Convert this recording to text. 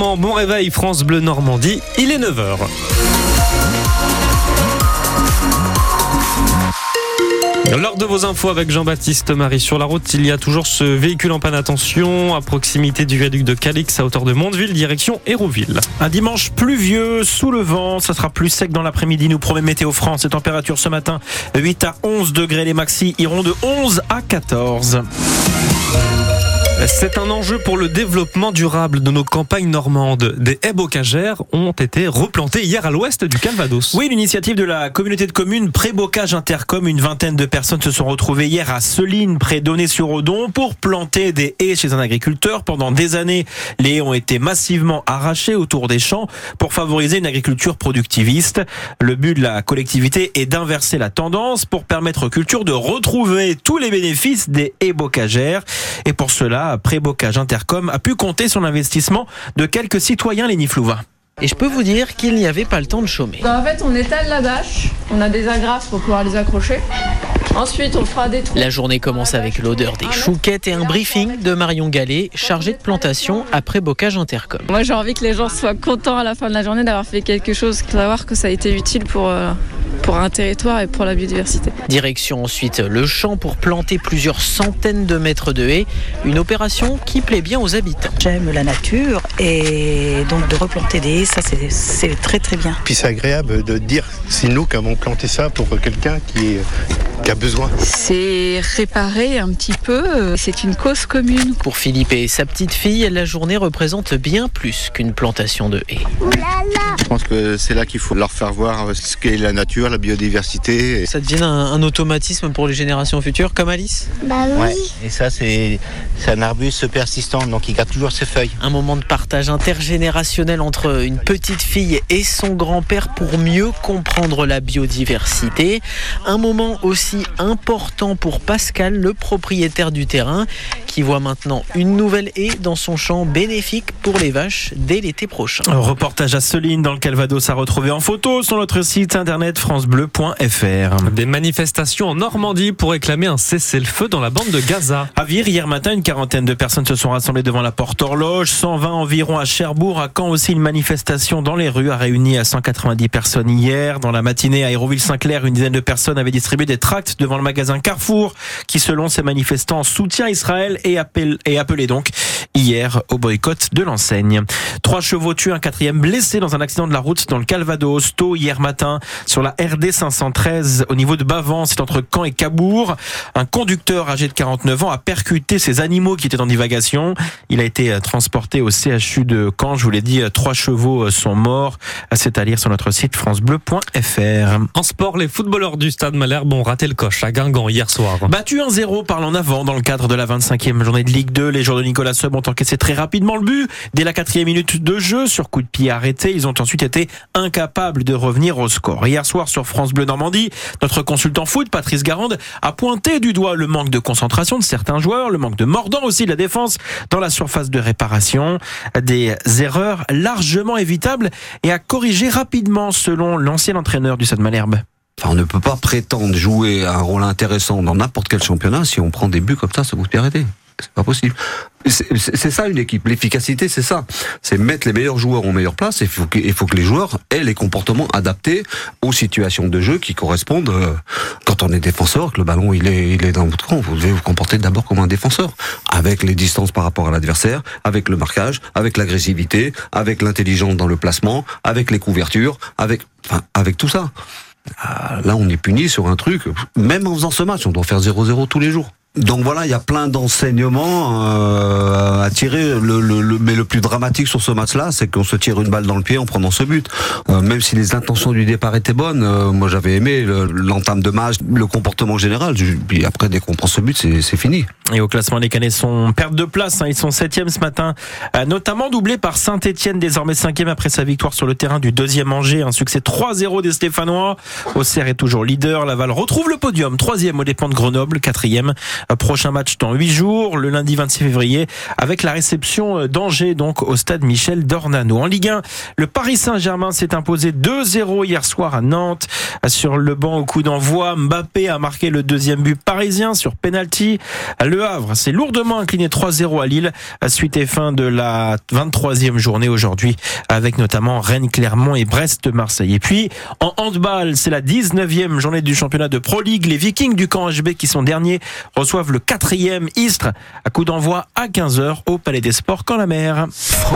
Bon réveil France Bleu Normandie, il est 9h. Lors de vos infos avec Jean-Baptiste Marie sur la route, il y a toujours ce véhicule en panne attention à proximité du viaduc de Calix à hauteur de Mondeville, direction Hérouville. Un dimanche pluvieux, sous le vent, ça sera plus sec dans l'après-midi, nous promet Météo France. Les températures ce matin, 8 à 11 degrés, les maxi iront de 11 à 14. C'est un enjeu pour le développement durable de nos campagnes normandes. Des haies bocagères ont été replantées hier à l'ouest du Calvados. Oui, l'initiative de la communauté de communes Pré-Bocage Intercom, une vingtaine de personnes se sont retrouvées hier à Seline, près d'Onnay-sur-Odon, pour planter des haies chez un agriculteur. Pendant des années, les haies ont été massivement arrachées autour des champs pour favoriser une agriculture productiviste. Le but de la collectivité est d'inverser la tendance pour permettre aux cultures de retrouver tous les bénéfices des haies bocagères. Et pour cela, Pré-Bocage Intercom a pu compter sur l'investissement de quelques citoyens léniflouvains. Et je peux vous dire qu'il n'y avait pas le temps de chômer. En fait, on étale la bâche, on a des agrafes pour pouvoir les accrocher. Ensuite, on fera des trous. La journée commence avec l'odeur des chouquettes et un briefing de Marion Gallet, chargée de plantation après Bocage Intercom. Moi, j'ai envie que les gens soient contents à la fin de la journée d'avoir fait quelque chose, savoir que ça a été utile pour, euh, pour un territoire et pour la biodiversité. Direction ensuite le champ pour planter plusieurs centaines de mètres de haies, une opération qui plaît bien aux habitants. J'aime la nature et donc de replanter des haies, ça c'est- très très bien. Puis c'est agréable de dire c'est nous qui avons planté ça pour quelqu'un qui, est- a besoin. C'est réparer un petit peu, c'est une cause commune. Pour Philippe et sa petite fille, la journée représente bien plus qu'une plantation de haies. Pense que c'est là qu'il faut leur faire voir ce qu'est la nature, la biodiversité. Ça devient un, un automatisme pour les générations futures, comme Alice Bah oui. Ouais, et ça c'est un arbuste persistant, donc il garde toujours ses feuilles. Un moment de partage intergénérationnel entre une petite fille et son grand-père pour mieux comprendre la biodiversité. Un moment aussi important pour Pascal, le propriétaire du terrain, qui voit maintenant une nouvelle haie dans son champ bénéfique pour les vaches dès l'été prochain. Un reportage à Seline dans le Calvados à retrouver en photo sur notre site internet francebleu.fr. Des manifestations en Normandie pour réclamer un cessez-le-feu dans la bande de Gaza. À Vire, hier matin, une quarantaine de personnes se sont rassemblées devant la porte horloge, 120 environ à Cherbourg, à Caen aussi une manifestation dans les rues a réuni à 190 personnes hier. Dans la matinée à Hérouville-Saint-Clair, une dizaine de personnes avaient distribué des tracts devant le magasin Carrefour, qui selon ces manifestants soutient Israël et appelle, et appelait donc hier au boycott de l'enseigne. Trois chevaux tués, un quatrième blessé dans un accident de la route dans le Calvados, tôt hier matin, sur la RD 513 au niveau de Bavan, c'est entre Caen et Cabourg. Un conducteur âgé de 49 ans a percuté ces animaux qui étaient en divagation. Il a été euh, transporté au CHU de Caen. Je vous l'ai dit, euh, trois chevaux euh, sont morts. C'est à lire sur notre site francebleu.fr. En sport, les footballeurs du Stade Malherbe ont raté le coche à Guingamp hier soir. Battu 1-0 par l'en avant dans le cadre de la 25e journée de Ligue 2, les joueurs de Nicolas Seub ont encaissé très rapidement le but. Dès la quatrième minute de jeu, sur coup de pied arrêté, ils ont ensuite été incapables de revenir au score. Hier soir sur France Bleu Normandie, notre consultant foot, Patrice Garande, a pointé du doigt le manque de concentration de certains joueurs, le manque de mordant aussi de la défense dans la surface de réparation, des erreurs largement évitables et à corriger rapidement selon l'ancien entraîneur du Stade Malherbe. Enfin, on ne peut pas prétendre jouer un rôle intéressant dans n'importe quel championnat si on prend des buts comme ça, ça vous arrêter. C'est pas possible. C'est ça une équipe. L'efficacité, c'est ça. C'est mettre les meilleurs joueurs en meilleure place. Il faut, que, faut que les joueurs aient les comportements adaptés aux situations de jeu qui correspondent. euh, Quand on est défenseur, que le ballon il est, il est dans votre camp, vous devez vous comporter d'abord comme un défenseur, avec les distances par rapport à l'adversaire, avec le marquage, avec l'agressivité, avec l'intelligence dans le placement, avec les couvertures, avec, enfin, avec tout ça. Ah, Là, on est puni sur un truc. Même en faisant ce match, on doit faire 0-0 tous les jours. Donc voilà, il y a plein d'enseignements euh, à tirer. Le, le- mais le plus dramatique sur ce match-là, c'est qu'on se tire une balle dans le pied en prenant ce but. Euh, même si les intentions du départ étaient bonnes, euh, moi j'avais aimé le- l'entame de match, le comportement général. Puis après, dès qu'on prend ce but, c'est fini. Et au classement, les Canets sont perte de place. hein. Ils sont septième ce matin, euh, notamment doublé par Saint-Etienne, désormais cinquième après sa victoire sur le terrain du deuxième Angers. Un succès 3-0 des Stéphanois. Auxerre est toujours leader. Laval retrouve le podium, troisième aux dépens de Grenoble, quatrième. Euh, Prochain match dans huit jours, le lundi 26 février, avec la réception euh, d'Angers, donc au stade Michel Dornano. En Ligue 1, le Paris Saint-Germain s'est imposé 2-0 hier soir à Nantes. Sur le banc au coup d'envoi, Mbappé a marqué le deuxième but parisien sur penalty. Le Havre s'est lourdement incliné 3-0 à Lille à suite et fin de la 23e journée aujourd'hui avec notamment Rennes, Clermont et Brest, Marseille. Et puis en handball, c'est la 19e journée du championnat de Pro League. Les Vikings du camp HB qui sont derniers reçoivent le quatrième Istres à coup d'envoi à 15h au Palais des Sports quand la mer.